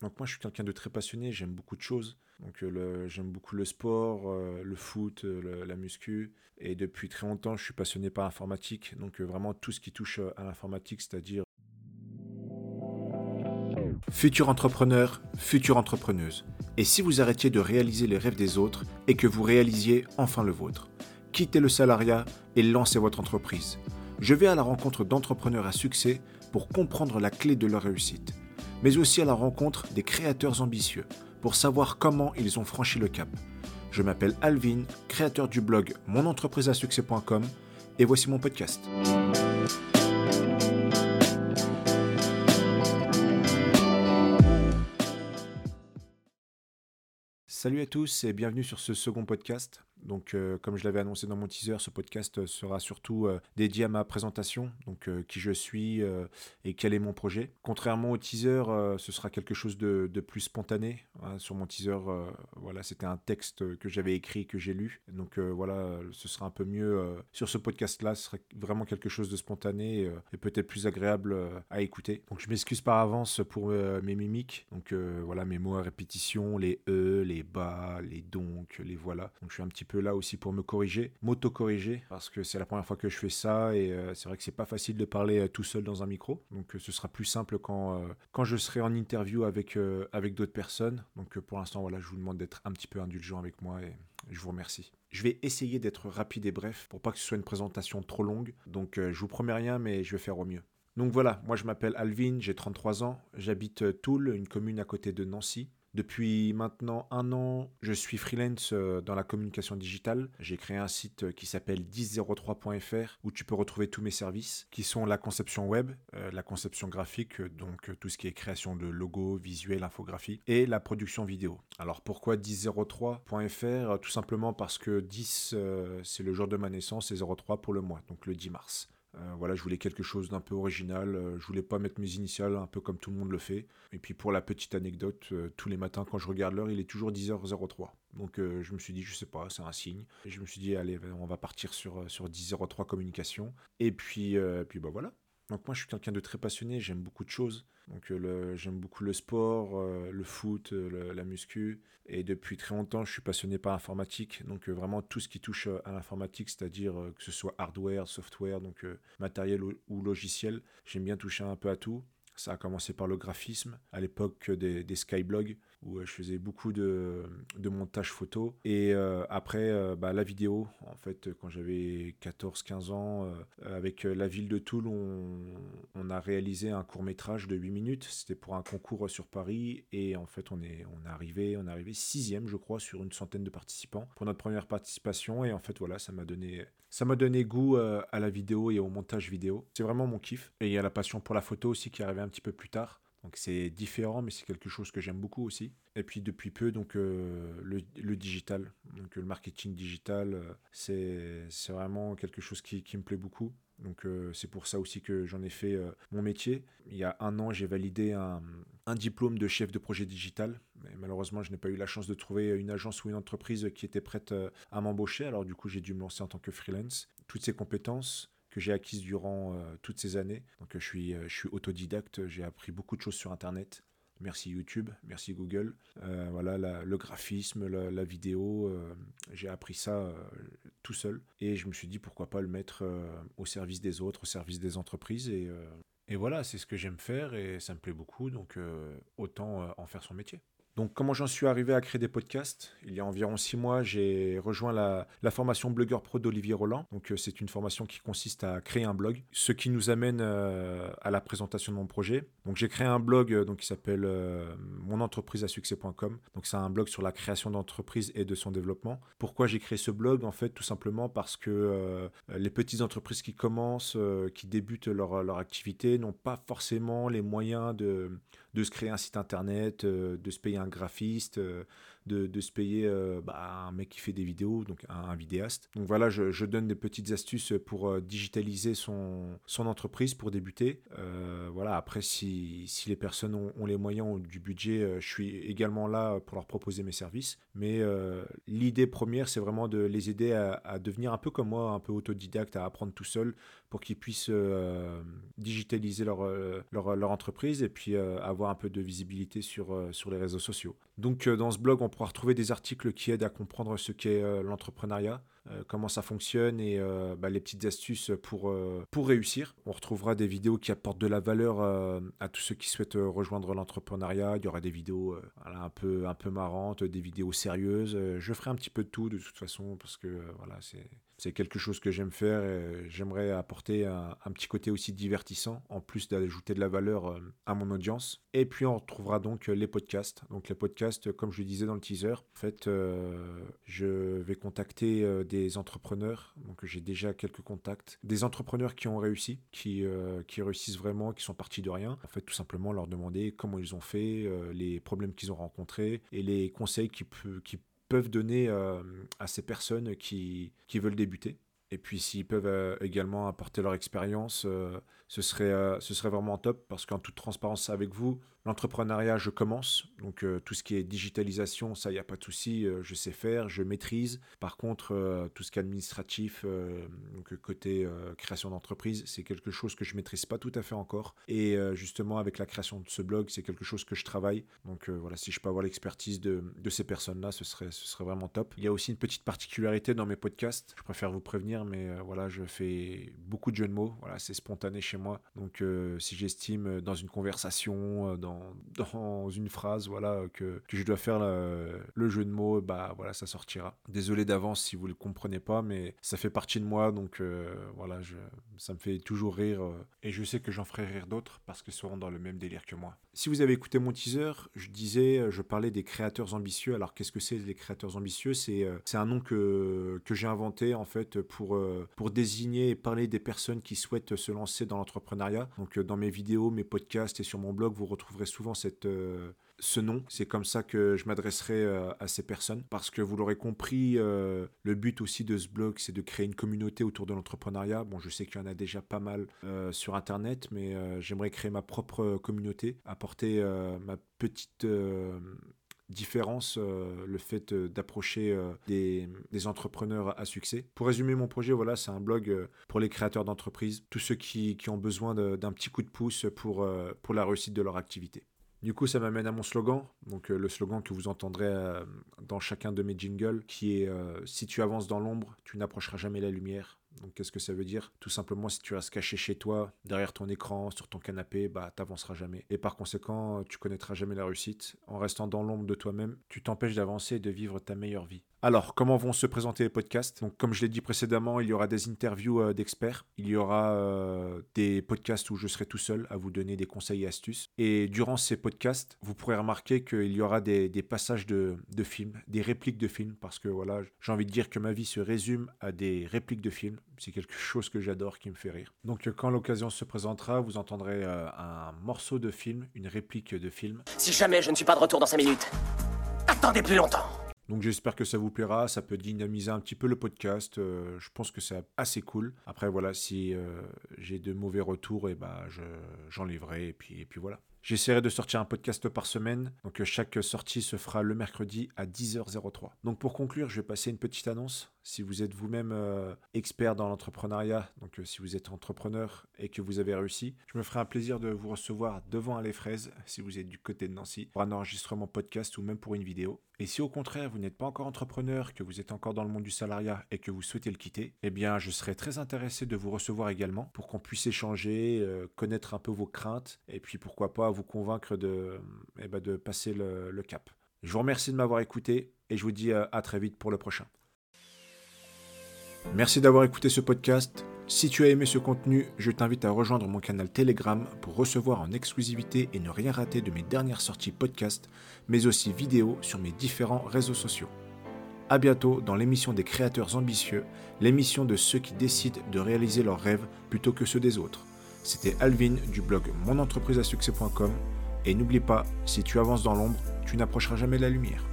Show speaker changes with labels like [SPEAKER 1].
[SPEAKER 1] Donc moi je suis quelqu'un de très passionné, j'aime beaucoup de choses. Donc j'aime beaucoup le sport, le foot, la muscu. Et depuis très longtemps je suis passionné par l'informatique. Donc vraiment tout ce qui touche à l'informatique, c'est-à-dire Futur entrepreneur, future entrepreneuse. Et si vous arrêtiez de réaliser les rêves des autres et que vous réalisiez enfin le vôtre Quittez le salariat et lancez votre entreprise. Je vais à la rencontre d'entrepreneurs à succès pour comprendre la clé de leur réussite, mais aussi à la rencontre des créateurs ambitieux pour savoir comment ils ont franchi le cap. Je m'appelle Alvin, créateur du blog monentrepriseasuccès.com et voici mon podcast. Salut à tous et bienvenue sur ce second podcast. Donc, euh, comme je l'avais annoncé dans mon teaser, ce podcast sera surtout euh, dédié à ma présentation, donc euh, qui je suis et quel est mon projet. Contrairement au teaser, ce sera quelque chose de, plus spontané. Hein. sur mon teaser, voilà, c'était un texte que j'avais écrit, que j'ai lu. Donc voilà, ce sera un peu mieux sur ce podcast-là. Ce sera vraiment quelque chose de spontané et peut-être plus agréable à écouter. Donc, je m'excuse par avance pour mes mimiques. Donc voilà, mes mots à répétition, les e, les bas, les donc, les voilà. Donc, je suis un petit peu là aussi pour me corriger, m'auto-corriger, parce que c'est la première fois que je fais ça et euh, c'est vrai que c'est pas facile de parler euh, tout seul dans un micro. Donc euh, ce sera plus simple quand, quand je serai en interview avec, avec d'autres personnes. Donc pour l'instant, voilà, je vous demande d'être un petit peu indulgent avec moi et je vous remercie. Je vais essayer d'être rapide et bref pour pas que ce soit une présentation trop longue. Donc je vous promets rien, mais je vais faire au mieux. Donc voilà, moi je m'appelle Alvin, j'ai 33 ans, j'habite Toul, une commune à côté de Nancy. Depuis maintenant un an, je suis freelance euh, dans la communication digitale. J'ai créé un site euh, qui s'appelle 1003.fr où tu peux retrouver tous mes services qui sont la conception web, euh, la conception graphique, donc tout ce qui est création de logos, visuels, infographie et la production vidéo. Alors pourquoi 1003.fr Tout simplement parce que 10 c'est le jour de ma naissance et 03 pour le mois, donc le 10 mars. Euh, voilà, je voulais quelque chose d'un peu original. Euh, je voulais pas mettre mes initiales un peu comme tout le monde le fait. Et puis pour la petite anecdote, euh, tous les matins quand je regarde l'heure, il est toujours 10h03. Donc je me suis dit, je sais pas, c'est un signe. Et je me suis dit, allez, on va partir sur, sur 10h03 communication. Et puis, puis bah voilà. Donc moi je suis quelqu'un de très passionné, j'aime beaucoup de choses. Donc euh, j'aime beaucoup le sport, euh, le foot, euh, la muscu. Et depuis très longtemps, je suis passionné par l'informatique. Donc vraiment tout ce qui touche à l'informatique, c'est-à-dire que ce soit hardware, software, donc matériel ou logiciel. J'aime bien toucher un peu à tout. Ça a commencé par le graphisme, à l'époque des, des skyblogs, où euh, je faisais beaucoup de, montage photo. Et euh, après, euh, bah, la vidéo, en fait, quand j'avais 14-15 ans, avec la ville de Toul, on, on a réalisé un court métrage de 8 minutes. C'était pour un concours sur Paris. Et en fait, on est, on est arrivé, on est arrivé sixième, je crois, sur une centaine de participants pour notre première participation. Et en fait, voilà, ça m'a donné, ça m'a donné goût à la vidéo et au montage vidéo. C'est vraiment mon kiff. Et il y a la passion pour la photo aussi qui est arrivée un petit peu plus tard. Donc c'est différent, mais c'est quelque chose que j'aime beaucoup aussi. Et puis depuis peu, donc euh, le, digital, donc le marketing digital, euh, c'est vraiment quelque chose qui, me plaît beaucoup. Donc euh, c'est pour ça aussi que j'en ai fait mon métier. Il y a un an, j'ai validé un, un, diplôme de chef de projet digital. Mais malheureusement, je n'ai pas eu la chance de trouver une agence ou une entreprise qui était prête à m'embaucher. Alors du coup, j'ai dû me lancer en tant que freelance. Toutes ces compétences, que j'ai acquise durant euh, toutes ces années. Donc euh, je suis, euh, autodidacte, j'ai appris beaucoup de choses sur Internet. Merci YouTube, merci Google. voilà, le graphisme, la, vidéo, j'ai appris ça tout seul. Et je me suis dit pourquoi pas le mettre au service des autres, au service des entreprises. Et voilà, c'est ce que j'aime faire et ça me plaît beaucoup. Donc autant en faire son métier. Donc, comment j'en suis arrivé à créer des podcasts? Il y a environ six mois, j'ai rejoint la, formation Blogueur Pro d'Olivier Roland. Donc, euh, c'est une formation qui consiste à créer un blog, ce qui nous amène euh, à la présentation de mon projet. Donc, j'ai créé un blog euh, donc, qui s'appelle monentrepriseasuccès.com. Donc, c'est un blog sur la création d'entreprises et de son développement. Pourquoi j'ai créé ce blog? En fait, tout simplement parce que les petites entreprises qui commencent, qui débutent leur, leur activité, n'ont pas forcément les moyens de de se créer un site internet, euh, de se payer un graphiste, euh, de, se payer bah, un mec qui fait des vidéos, donc un, vidéaste. Donc voilà, je, donne des petites astuces pour digitaliser son, son entreprise pour débuter. voilà, après, si, si les personnes ont, les moyens, ou du budget, je suis également là pour leur proposer mes services. Mais l'idée première, c'est vraiment de les aider à, devenir un peu comme moi, un peu autodidacte, à apprendre tout seul pour qu'ils puissent euh, digitaliser leur, euh, leur, leur, entreprise et puis euh, avoir un peu de visibilité sur, sur les réseaux sociaux. Donc dans ce blog, on pourra retrouver des articles qui aident à comprendre ce qu'est l'entrepreneuriat, comment ça fonctionne et bah, les petites astuces pour, pour réussir. On retrouvera des vidéos qui apportent de la valeur à tous ceux qui souhaitent rejoindre l'entrepreneuriat. Il y aura des vidéos un, peu, un peu marrantes, des vidéos sérieuses. je ferai un petit peu de tout de toute façon parce que voilà, c'est c'est quelque chose que j'aime faire et j'aimerais apporter un, petit côté aussi divertissant, en plus d'ajouter de la valeur euh, à mon audience. Et puis on retrouvera donc euh, les podcasts. Donc les podcasts, comme je le disais dans le teaser, en fait, euh, je vais contacter des entrepreneurs. Donc j'ai déjà quelques contacts. Des entrepreneurs qui ont réussi, qui, qui réussissent vraiment, qui sont partis de rien. En fait, tout simplement leur demander comment ils ont fait, les problèmes qu'ils ont rencontrés et les conseils qui, qui peuvent donner euh, à ces personnes qui, qui veulent débuter. Et puis s'ils peuvent euh, également apporter leur expérience, euh, ce, serait, ce serait vraiment top parce qu'en toute transparence avec vous, L'entrepreneuriat, je commence. Donc euh, tout ce qui est digitalisation, ça, il n'y a pas de souci, euh, je sais faire, je maîtrise. Par contre, euh, tout ce qui est administratif, côté création d'entreprise, c'est quelque chose que je maîtrise pas tout à fait encore. Et justement, avec la création de ce blog, c'est quelque chose que je travaille. Donc voilà, si je peux avoir l'expertise de, de, ces personnes-là, ce serait, ce serait vraiment top. Il y a aussi une petite particularité dans mes podcasts. Je préfère vous prévenir, mais voilà, je fais beaucoup de jeux de mots. Voilà, c'est spontané chez moi. Donc si j'estime dans une conversation, dans dans, une phrase, voilà, que, je dois faire le jeu de mots, bah voilà, ça sortira. Désolé d'avance si vous le comprenez pas, mais ça fait partie de moi, donc euh, voilà, ça me fait toujours rire euh, et je sais que j'en ferai rire d'autres parce qu'ils seront dans le même délire que moi. Si vous avez écouté mon teaser, je disais, euh, je parlais des créateurs ambitieux. Alors qu'est-ce que c'est les créateurs ambitieux? C'est c'est un nom que, que j'ai inventé en fait pour, pour désigner et parler des personnes qui souhaitent se lancer dans l'entrepreneuriat. Donc dans mes vidéos, mes podcasts et sur mon blog, vous retrouverez souvent cette, euh, ce nom. C'est comme ça que je m'adresserai euh, à ces personnes. Parce que vous l'aurez compris, euh, le but aussi de ce blog, c'est de créer une communauté autour de l'entrepreneuriat. Bon, je sais qu'il y en a déjà pas mal sur Internet, mais j'aimerais créer ma propre communauté, apporter ma petite différence le fait d'approcher des, des, entrepreneurs à succès. Pour résumer mon projet, voilà, c'est un blog pour les créateurs d'entreprises, tous ceux qui, qui ont besoin d'un petit coup de pouce pour, pour la réussite de leur activité. Du coup, ça m'amène à mon slogan, donc euh, le slogan que vous entendrez euh, dans chacun de mes jingles, qui est euh, Si tu avances dans l'ombre, tu n'approcheras jamais la lumière. Donc qu'est-ce que ça veut dire? Tout simplement, si tu restes caché chez toi, derrière ton écran, sur ton canapé, bah t'avanceras jamais. Et par conséquent, tu connaîtras jamais la réussite. En restant dans l'ombre de toi-même, tu t'empêches d'avancer et de vivre ta meilleure vie. Alors, comment vont se présenter les podcasts? Donc, comme je l'ai dit précédemment, il y aura des interviews euh, d'experts, il y aura euh, des podcasts où je serai tout seul à vous donner des conseils et astuces. Et durant ces podcasts, vous pourrez remarquer qu'il y aura des, passages de, films, des répliques de films, parce que voilà, j'ai envie de dire que ma vie se résume à des répliques de films. C'est quelque chose que j'adore, qui me fait rire. Donc, quand l'occasion se présentera, vous entendrez euh, un morceau de film, une réplique de film.
[SPEAKER 2] Si jamais je ne suis pas de retour dans 5 minutes, attendez plus longtemps.
[SPEAKER 1] Donc j'espère que ça vous plaira, ça peut dynamiser un petit peu le podcast, euh, je pense que c'est assez cool. Après voilà, si euh, j'ai de mauvais retours, et eh bah j'enlèverai et puis, et puis voilà. J'essaierai de sortir un podcast par semaine. Donc chaque sortie se fera le mercredi à 10h03. Donc pour conclure, je vais passer une petite annonce. Si vous êtes vous-même euh, expert dans l'entrepreneuriat, donc euh, si vous êtes entrepreneur et que vous avez réussi, je me ferai un plaisir de vous recevoir devant les fraises si vous êtes du côté de Nancy pour un enregistrement podcast ou même pour une vidéo. Et si au contraire vous n'êtes pas encore entrepreneur, que vous êtes encore dans le monde du salariat et que vous souhaitez le quitter, eh bien je serais très intéressé de vous recevoir également pour qu'on puisse échanger, euh, connaître un peu vos craintes et puis pourquoi pas vous convaincre de, eh ben, de passer le, le cap. Je vous remercie de m'avoir écouté et je vous dis à très vite pour le prochain. Merci d'avoir écouté ce podcast. Si tu as aimé ce contenu, je t'invite à rejoindre mon canal Telegram pour recevoir en exclusivité et ne rien rater de mes dernières sorties podcast, mais aussi vidéos sur mes différents réseaux sociaux. A bientôt dans l'émission des créateurs ambitieux, l'émission de ceux qui décident de réaliser leurs rêves plutôt que ceux des autres. C'était Alvin du blog monentrepriseasuccès.com et n'oublie pas, si tu avances dans l'ombre, tu n'approcheras jamais la lumière.